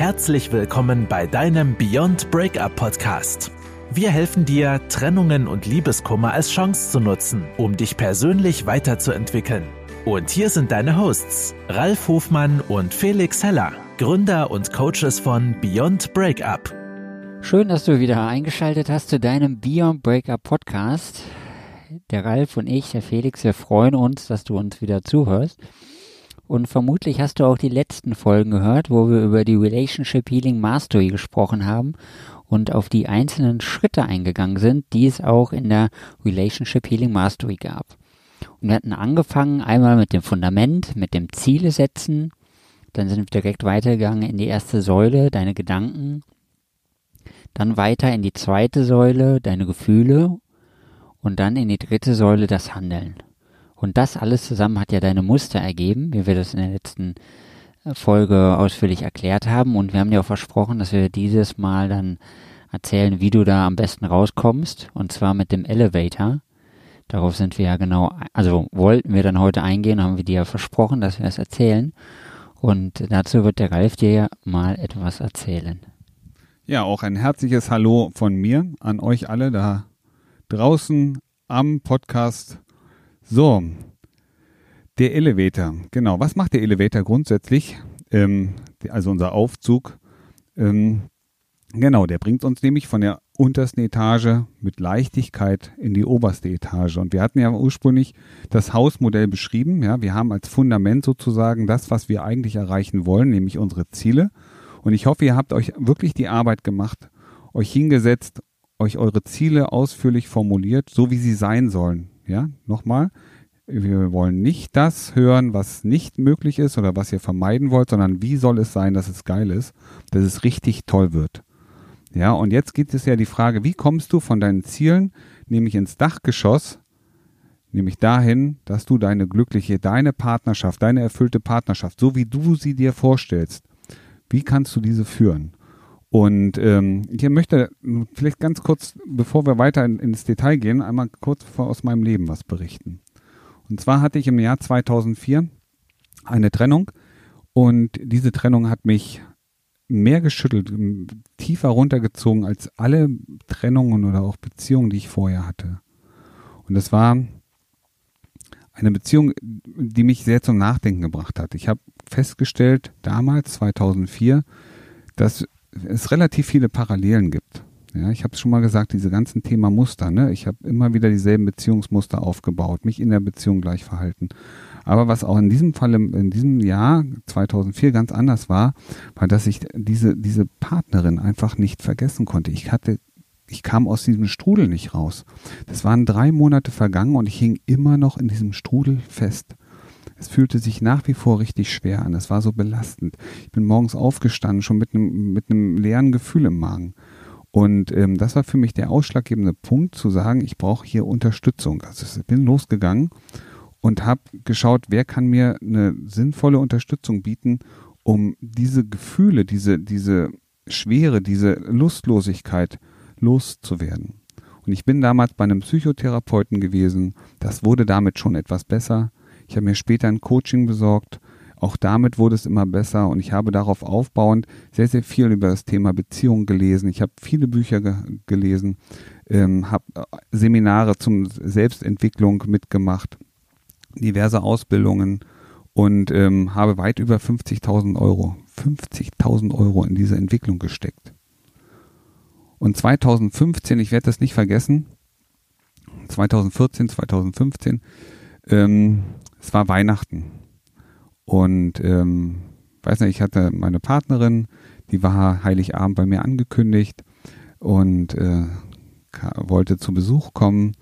Herzlich willkommen bei deinem Beyond Breakup Podcast. Wir helfen dir, Trennungen und Liebeskummer als Chance zu nutzen, um dich persönlich weiterzuentwickeln. Und hier sind deine Hosts, Ralf Hofmann und Felix Heller, Gründer und Coaches von Beyond Breakup. Schön, dass du wieder eingeschaltet hast zu deinem Beyond Breakup Podcast. Der Ralf und ich, der Felix, wir freuen uns, dass du uns wieder zuhörst. Und vermutlich hast du auch die letzten Folgen gehört, wo wir über die Relationship Healing Mastery gesprochen haben und auf die einzelnen Schritte eingegangen sind, die es auch in der Relationship Healing Mastery gab. Und wir hatten angefangen einmal mit dem Fundament, mit dem Ziele setzen, dann sind wir direkt weitergegangen in die erste Säule, deine Gedanken, dann weiter in die zweite Säule, deine Gefühle und dann in die dritte Säule, das Handeln. Und das alles zusammen hat ja deine Muster ergeben, wie wir das in der letzten äh, Folge ausführlich erklärt haben. Und wir haben dir auch versprochen, dass wir dieses Mal dann erzählen, wie du da am besten rauskommst. Und zwar mit dem Elevator. Darauf sind wir ja genau, also wollten wir dann heute eingehen, haben wir dir ja versprochen, dass wir es erzählen. Und dazu wird der Ralf dir mal etwas erzählen. Ja, auch ein herzliches Hallo von mir an euch alle da draußen am Podcast so, der Elevator. Genau, was macht der Elevator grundsätzlich? Ähm, also unser Aufzug. Ähm, genau, der bringt uns nämlich von der untersten Etage mit Leichtigkeit in die oberste Etage. Und wir hatten ja ursprünglich das Hausmodell beschrieben. Ja, wir haben als Fundament sozusagen das, was wir eigentlich erreichen wollen, nämlich unsere Ziele. Und ich hoffe, ihr habt euch wirklich die Arbeit gemacht, euch hingesetzt, euch eure Ziele ausführlich formuliert, so wie sie sein sollen. Ja, nochmal. Wir wollen nicht das hören, was nicht möglich ist oder was ihr vermeiden wollt, sondern wie soll es sein, dass es geil ist, dass es richtig toll wird. Ja, und jetzt gibt es ja die Frage, wie kommst du von deinen Zielen, nämlich ins Dachgeschoss, nämlich dahin, dass du deine glückliche, deine Partnerschaft, deine erfüllte Partnerschaft, so wie du sie dir vorstellst, wie kannst du diese führen? Und ähm, ich möchte vielleicht ganz kurz, bevor wir weiter in, ins Detail gehen, einmal kurz aus meinem Leben was berichten. Und zwar hatte ich im Jahr 2004 eine Trennung und diese Trennung hat mich mehr geschüttelt, tiefer runtergezogen als alle Trennungen oder auch Beziehungen, die ich vorher hatte. Und das war eine Beziehung, die mich sehr zum Nachdenken gebracht hat. Ich habe festgestellt, damals, 2004, dass es relativ viele Parallelen gibt. Ja, ich habe es schon mal gesagt, diese ganzen Thema Muster. Ne? Ich habe immer wieder dieselben Beziehungsmuster aufgebaut, mich in der Beziehung gleich verhalten. Aber was auch in diesem Fall, in diesem Jahr 2004 ganz anders war, war, dass ich diese, diese Partnerin einfach nicht vergessen konnte. Ich hatte, ich kam aus diesem Strudel nicht raus. Das waren drei Monate vergangen und ich hing immer noch in diesem Strudel fest. Es fühlte sich nach wie vor richtig schwer an. Es war so belastend. Ich bin morgens aufgestanden, schon mit einem, mit einem leeren Gefühl im Magen. Und ähm, das war für mich der ausschlaggebende Punkt, zu sagen, ich brauche hier Unterstützung. Also ich bin losgegangen und habe geschaut, wer kann mir eine sinnvolle Unterstützung bieten, um diese Gefühle, diese, diese Schwere, diese Lustlosigkeit loszuwerden. Und ich bin damals bei einem Psychotherapeuten gewesen. Das wurde damit schon etwas besser. Ich habe mir später ein Coaching besorgt. Auch damit wurde es immer besser und ich habe darauf aufbauend sehr, sehr viel über das Thema Beziehung gelesen. Ich habe viele Bücher ge gelesen, ähm, habe äh, Seminare zum Selbstentwicklung mitgemacht, diverse Ausbildungen und ähm, habe weit über 50.000 Euro, 50.000 Euro in diese Entwicklung gesteckt. Und 2015, ich werde das nicht vergessen, 2014, 2015, ähm, es war Weihnachten. Und ähm, weiß nicht, ich hatte meine Partnerin, die war Heiligabend bei mir angekündigt und äh, wollte zu Besuch kommen.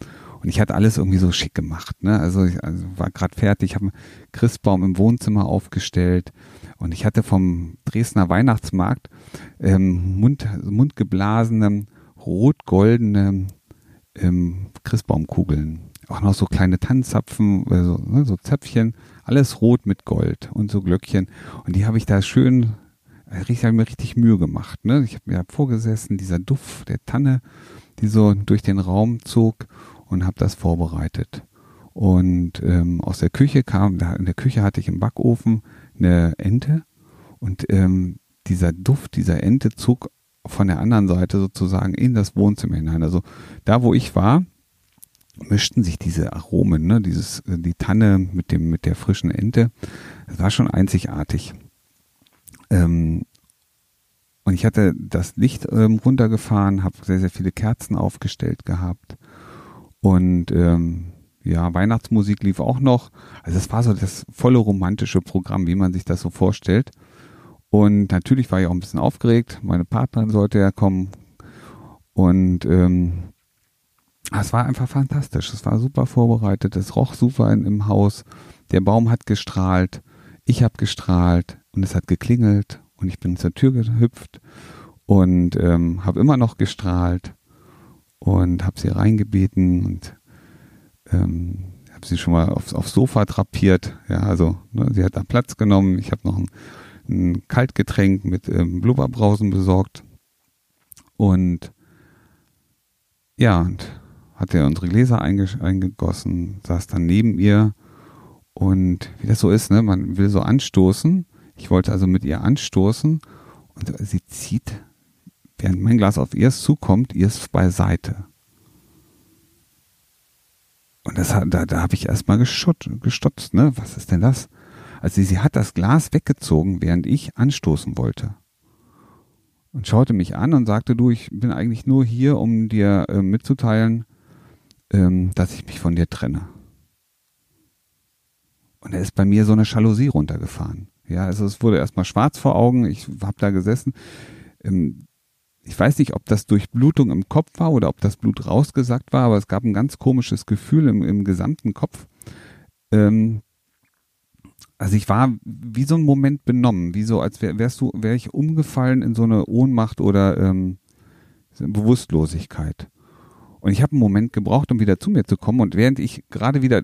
Und ich hatte alles irgendwie so schick gemacht. Ne? Also ich also war gerade fertig, habe einen Christbaum im Wohnzimmer aufgestellt und ich hatte vom Dresdner Weihnachtsmarkt ähm, Mund, mundgeblasene, rot-goldene ähm, Christbaumkugeln auch noch so kleine Tannenzapfen, also, ne, so Zäpfchen, alles rot mit Gold und so Glöckchen. Und die habe ich da schön, ich habe mir richtig Mühe gemacht. Ne? Ich habe mir vorgesessen, dieser Duft der Tanne, die so durch den Raum zog und habe das vorbereitet. Und ähm, aus der Küche kam, da in der Küche hatte ich im Backofen eine Ente und ähm, dieser Duft dieser Ente zog von der anderen Seite sozusagen in das Wohnzimmer hinein. Also da, wo ich war, mischten sich diese Aromen, ne, dieses, äh, die Tanne mit dem, mit der frischen Ente. Das war schon einzigartig. Ähm, und ich hatte das Licht ähm, runtergefahren, habe sehr, sehr viele Kerzen aufgestellt gehabt. Und ähm, ja, Weihnachtsmusik lief auch noch. Also es war so das volle romantische Programm, wie man sich das so vorstellt. Und natürlich war ich auch ein bisschen aufgeregt. Meine Partnerin sollte ja kommen. Und ähm, es war einfach fantastisch. Es war super vorbereitet. Es roch super in, im Haus. Der Baum hat gestrahlt. Ich habe gestrahlt. Und es hat geklingelt. Und ich bin zur Tür gehüpft. Und ähm, habe immer noch gestrahlt. Und habe sie reingebeten. Und ähm, habe sie schon mal aufs, aufs Sofa drapiert. Ja, also ne, sie hat da Platz genommen. Ich habe noch ein ein Kaltgetränk mit ähm, Blubberbrausen besorgt. Und ja, und hat er unsere Gläser eingegossen, saß dann neben ihr und wie das so ist, ne, man will so anstoßen. Ich wollte also mit ihr anstoßen und sie zieht, während mein Glas auf ihr zukommt, ihr beiseite. Und das, da, da habe ich erstmal gestutzt, ne? Was ist denn das? Also sie hat das Glas weggezogen, während ich anstoßen wollte. Und schaute mich an und sagte, du, ich bin eigentlich nur hier, um dir äh, mitzuteilen, ähm, dass ich mich von dir trenne. Und da ist bei mir so eine Jalousie runtergefahren. Ja, also es wurde erstmal schwarz vor Augen. Ich habe da gesessen. Ähm, ich weiß nicht, ob das durch Blutung im Kopf war oder ob das Blut rausgesackt war, aber es gab ein ganz komisches Gefühl im, im gesamten Kopf. Ähm, also ich war wie so ein Moment benommen, wie so, als wär, wärst du, wäre ich umgefallen in so eine Ohnmacht oder ähm, Bewusstlosigkeit. Und ich habe einen Moment gebraucht, um wieder zu mir zu kommen. Und während ich gerade wieder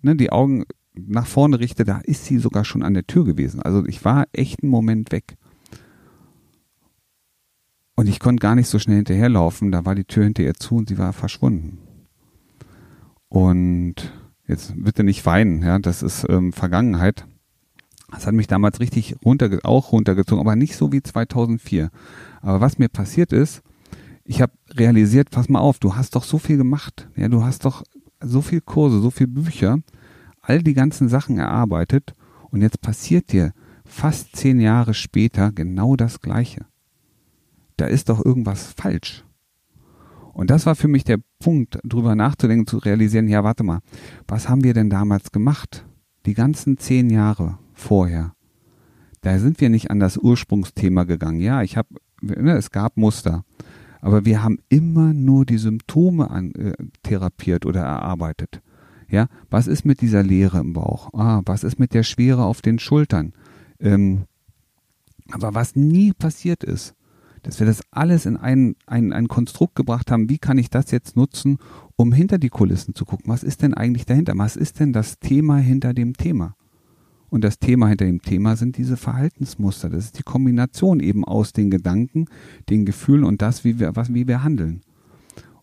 ne, die Augen nach vorne richte, da ist sie sogar schon an der Tür gewesen. Also ich war echt einen Moment weg. Und ich konnte gar nicht so schnell hinterherlaufen. Da war die Tür hinter ihr zu und sie war verschwunden. Und jetzt bitte nicht weinen, ja, das ist ähm, Vergangenheit. Das hat mich damals richtig runter, auch runtergezogen, aber nicht so wie 2004. Aber was mir passiert ist, ich habe realisiert, pass mal auf, du hast doch so viel gemacht. Ja, du hast doch so viel Kurse, so viel Bücher, all die ganzen Sachen erarbeitet und jetzt passiert dir fast zehn Jahre später genau das Gleiche. Da ist doch irgendwas falsch. Und das war für mich der Punkt, drüber nachzudenken, zu realisieren, ja, warte mal, was haben wir denn damals gemacht? Die ganzen zehn Jahre vorher. Da sind wir nicht an das Ursprungsthema gegangen. Ja, ich habe, ne, es gab Muster, aber wir haben immer nur die Symptome an, äh, therapiert oder erarbeitet. Ja, was ist mit dieser Leere im Bauch? Ah, was ist mit der Schwere auf den Schultern? Ähm, aber was nie passiert ist, dass wir das alles in ein, ein, ein Konstrukt gebracht haben, wie kann ich das jetzt nutzen, um hinter die Kulissen zu gucken, was ist denn eigentlich dahinter? Was ist denn das Thema hinter dem Thema? Und das Thema hinter dem Thema sind diese Verhaltensmuster. Das ist die Kombination eben aus den Gedanken, den Gefühlen und das, wie wir, was, wie wir handeln.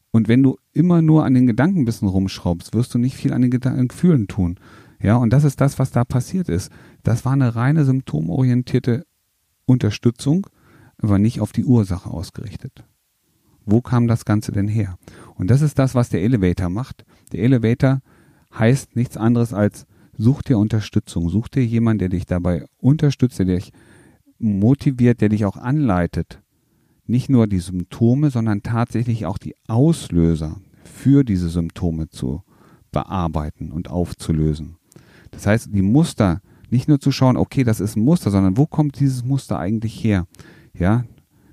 Und wenn du immer nur an den Gedanken ein bisschen rumschraubst, wirst du nicht viel an den Gedanken, Gefühlen tun. Ja, und das ist das, was da passiert ist. Das war eine reine symptomorientierte Unterstützung, aber nicht auf die Ursache ausgerichtet. Wo kam das Ganze denn her? Und das ist das, was der Elevator macht. Der Elevator heißt nichts anderes als Such dir Unterstützung, such dir jemanden, der dich dabei unterstützt, der dich motiviert, der dich auch anleitet. Nicht nur die Symptome, sondern tatsächlich auch die Auslöser für diese Symptome zu bearbeiten und aufzulösen. Das heißt, die Muster, nicht nur zu schauen, okay, das ist ein Muster, sondern wo kommt dieses Muster eigentlich her? Ja,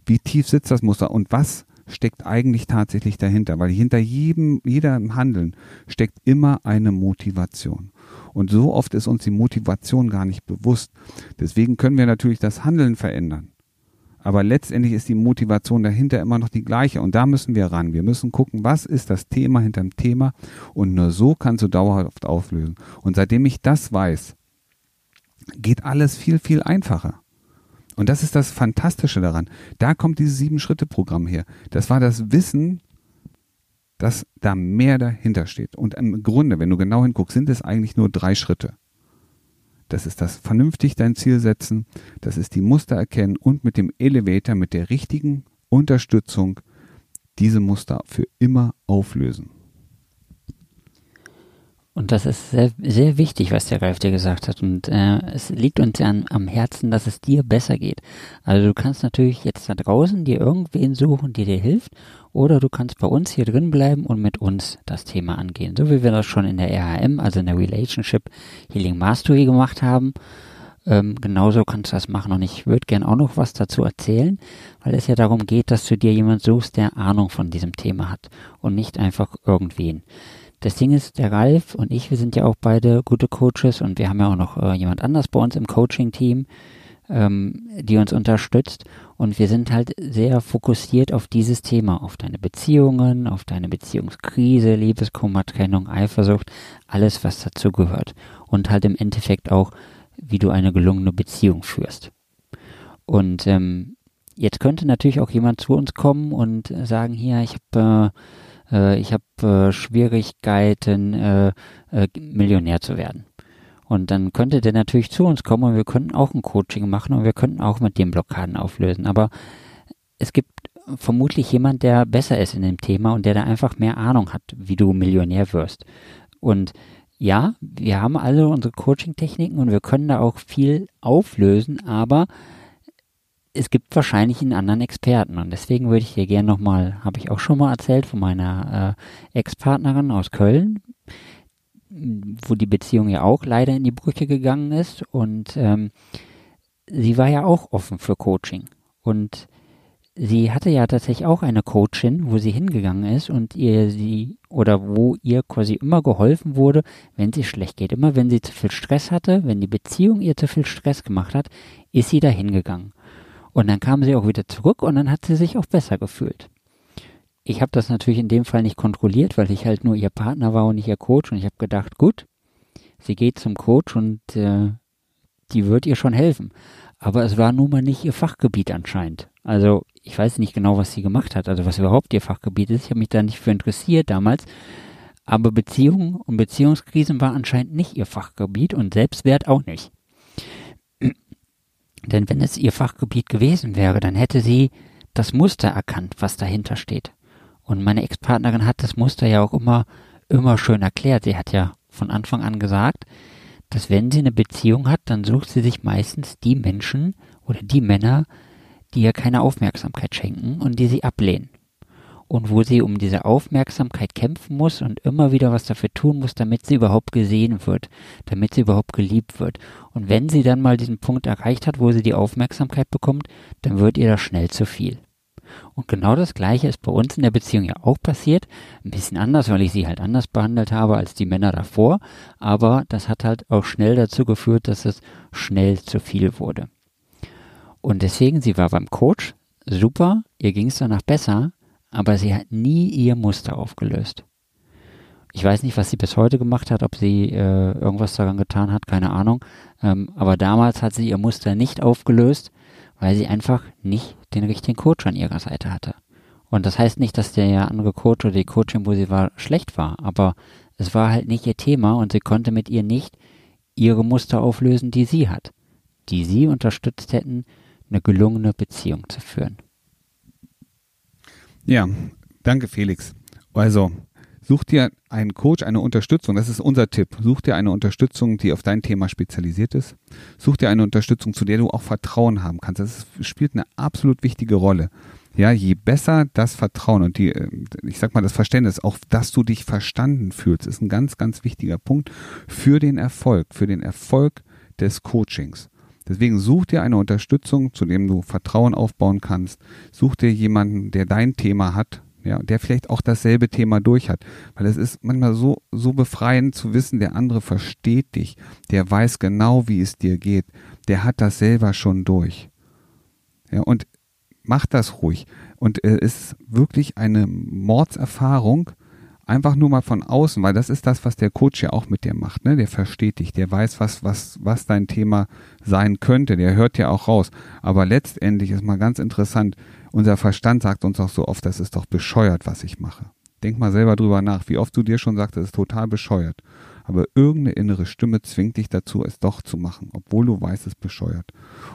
wie tief sitzt das Muster und was steckt eigentlich tatsächlich dahinter? Weil hinter jedem, jedem Handeln steckt immer eine Motivation. Und so oft ist uns die Motivation gar nicht bewusst. Deswegen können wir natürlich das Handeln verändern. Aber letztendlich ist die Motivation dahinter immer noch die gleiche. Und da müssen wir ran. Wir müssen gucken, was ist das Thema hinter dem Thema. Und nur so kannst du dauerhaft auflösen. Und seitdem ich das weiß, geht alles viel, viel einfacher. Und das ist das Fantastische daran. Da kommt dieses Sieben-Schritte-Programm her. Das war das Wissen, dass da mehr dahinter steht. Und im Grunde, wenn du genau hinguckst, sind es eigentlich nur drei Schritte. Das ist das vernünftig dein Ziel setzen. Das ist die Muster erkennen und mit dem Elevator, mit der richtigen Unterstützung diese Muster für immer auflösen. Und das ist sehr, sehr wichtig, was der Ralf dir gesagt hat. Und äh, es liegt uns ja an, am Herzen, dass es dir besser geht. Also du kannst natürlich jetzt da draußen dir irgendwen suchen, der dir hilft. Oder du kannst bei uns hier drin bleiben und mit uns das Thema angehen. So wie wir das schon in der RHM, also in der Relationship Healing Mastery gemacht haben. Ähm, genauso kannst du das machen. Und ich würde gern auch noch was dazu erzählen, weil es ja darum geht, dass du dir jemand suchst, der Ahnung von diesem Thema hat und nicht einfach irgendwen. Das Ding ist, der Ralf und ich, wir sind ja auch beide gute Coaches und wir haben ja auch noch äh, jemand anders bei uns im Coaching-Team, ähm, die uns unterstützt. Und wir sind halt sehr fokussiert auf dieses Thema, auf deine Beziehungen, auf deine Beziehungskrise, Liebeskummer, Trennung, Eifersucht, alles, was dazu gehört. Und halt im Endeffekt auch, wie du eine gelungene Beziehung führst. Und ähm, jetzt könnte natürlich auch jemand zu uns kommen und sagen, hier, ich habe äh, äh, ich habe äh, Schwierigkeiten, äh, äh, Millionär zu werden. Und dann könnte der natürlich zu uns kommen und wir könnten auch ein Coaching machen und wir könnten auch mit dem Blockaden auflösen. Aber es gibt vermutlich jemand, der besser ist in dem Thema und der da einfach mehr Ahnung hat, wie du Millionär wirst. Und ja, wir haben alle unsere Coaching-Techniken und wir können da auch viel auflösen, aber es gibt wahrscheinlich einen anderen Experten und deswegen würde ich dir gerne nochmal, habe ich auch schon mal erzählt von meiner äh, Ex-Partnerin aus Köln, wo die Beziehung ja auch leider in die Brüche gegangen ist und ähm, sie war ja auch offen für Coaching und sie hatte ja tatsächlich auch eine Coachin, wo sie hingegangen ist und ihr sie oder wo ihr quasi immer geholfen wurde, wenn sie schlecht geht. Immer wenn sie zu viel Stress hatte, wenn die Beziehung ihr zu viel Stress gemacht hat, ist sie da hingegangen. Und dann kam sie auch wieder zurück und dann hat sie sich auch besser gefühlt. Ich habe das natürlich in dem Fall nicht kontrolliert, weil ich halt nur ihr Partner war und nicht ihr Coach. Und ich habe gedacht, gut, sie geht zum Coach und äh, die wird ihr schon helfen. Aber es war nun mal nicht ihr Fachgebiet anscheinend. Also ich weiß nicht genau, was sie gemacht hat, also was überhaupt ihr Fachgebiet ist. Ich habe mich da nicht für interessiert damals. Aber Beziehungen und Beziehungskrisen war anscheinend nicht ihr Fachgebiet und Selbstwert auch nicht. Denn wenn es ihr Fachgebiet gewesen wäre, dann hätte sie das Muster erkannt, was dahinter steht. Und meine Ex-Partnerin hat das Muster ja auch immer, immer schön erklärt. Sie hat ja von Anfang an gesagt, dass wenn sie eine Beziehung hat, dann sucht sie sich meistens die Menschen oder die Männer, die ihr keine Aufmerksamkeit schenken und die sie ablehnen und wo sie um diese Aufmerksamkeit kämpfen muss und immer wieder was dafür tun muss, damit sie überhaupt gesehen wird, damit sie überhaupt geliebt wird. Und wenn sie dann mal diesen Punkt erreicht hat, wo sie die Aufmerksamkeit bekommt, dann wird ihr das schnell zu viel. Und genau das Gleiche ist bei uns in der Beziehung ja auch passiert. Ein bisschen anders, weil ich sie halt anders behandelt habe als die Männer davor. Aber das hat halt auch schnell dazu geführt, dass es schnell zu viel wurde. Und deswegen, sie war beim Coach, super, ihr ging es danach besser, aber sie hat nie ihr Muster aufgelöst. Ich weiß nicht, was sie bis heute gemacht hat, ob sie äh, irgendwas daran getan hat, keine Ahnung. Ähm, aber damals hat sie ihr Muster nicht aufgelöst, weil sie einfach nicht den richtigen Coach an ihrer Seite hatte. Und das heißt nicht, dass der andere Coach oder die Coaching, wo sie war, schlecht war, aber es war halt nicht ihr Thema und sie konnte mit ihr nicht ihre Muster auflösen, die sie hat, die sie unterstützt hätten, eine gelungene Beziehung zu führen. Ja, danke Felix. Also, such dir einen Coach, eine Unterstützung, das ist unser Tipp. Such dir eine Unterstützung, die auf dein Thema spezialisiert ist. Such dir eine Unterstützung, zu der du auch Vertrauen haben kannst. Das spielt eine absolut wichtige Rolle. Ja, je besser das Vertrauen und die, äh, ich sag mal, das Verständnis, auch dass du dich verstanden fühlst, ist ein ganz, ganz wichtiger Punkt für den Erfolg, für den Erfolg des Coachings. Deswegen such dir eine Unterstützung, zu dem du Vertrauen aufbauen kannst. Such dir jemanden, der dein Thema hat, ja, der vielleicht auch dasselbe Thema durch hat. Weil es ist manchmal so, so befreiend zu wissen, der andere versteht dich, der weiß genau, wie es dir geht, der hat das selber schon durch. Ja, und mach das ruhig. Und es äh, ist wirklich eine Mordserfahrung, einfach nur mal von außen, weil das ist das, was der Coach ja auch mit dir macht, ne? Der versteht dich, der weiß, was, was, was dein Thema sein könnte, der hört ja auch raus. Aber letztendlich ist mal ganz interessant, unser Verstand sagt uns auch so oft, das ist doch bescheuert, was ich mache. Denk mal selber drüber nach, wie oft du dir schon sagst, das ist total bescheuert. Aber irgendeine innere Stimme zwingt dich dazu, es doch zu machen, obwohl du weißt, es bescheuert.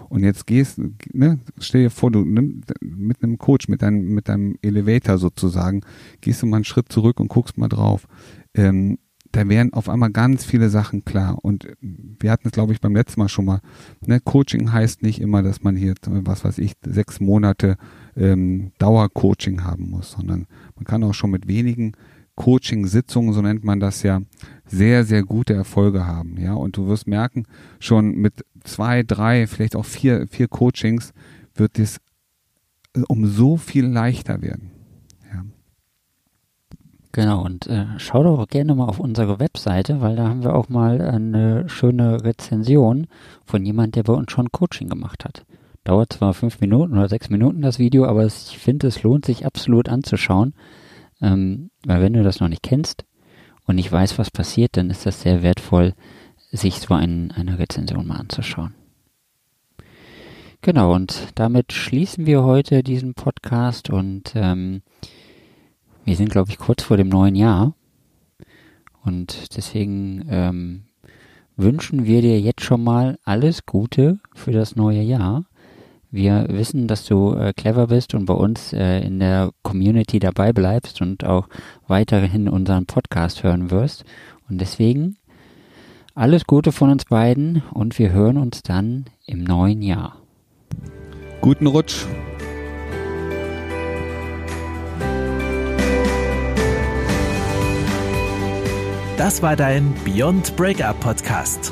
Und jetzt gehst, ne, stell dir vor, du nimm, mit einem Coach, mit deinem, mit deinem Elevator sozusagen, gehst du mal einen Schritt zurück und guckst mal drauf. Ähm, da wären auf einmal ganz viele Sachen klar. Und wir hatten es, glaube ich, beim letzten Mal schon mal. Ne, Coaching heißt nicht immer, dass man hier, was weiß ich, sechs Monate ähm, Dauercoaching haben muss, sondern man kann auch schon mit wenigen Coaching-Sitzungen, so nennt man das ja, sehr, sehr gute Erfolge haben. Ja, und du wirst merken, schon mit zwei, drei, vielleicht auch vier, vier Coachings wird es um so viel leichter werden. Genau, und äh, schau doch gerne mal auf unsere Webseite, weil da haben wir auch mal eine schöne Rezension von jemand, der bei uns schon Coaching gemacht hat. Dauert zwar fünf Minuten oder sechs Minuten das Video, aber ich finde, es lohnt sich absolut anzuschauen, ähm, weil wenn du das noch nicht kennst und nicht weißt, was passiert, dann ist das sehr wertvoll, sich so ein, eine Rezension mal anzuschauen. Genau, und damit schließen wir heute diesen Podcast und ähm, wir sind, glaube ich, kurz vor dem neuen Jahr. Und deswegen ähm, wünschen wir dir jetzt schon mal alles Gute für das neue Jahr. Wir wissen, dass du äh, clever bist und bei uns äh, in der Community dabei bleibst und auch weiterhin unseren Podcast hören wirst. Und deswegen alles Gute von uns beiden und wir hören uns dann im neuen Jahr. Guten Rutsch. Das war dein Beyond Breakup Podcast.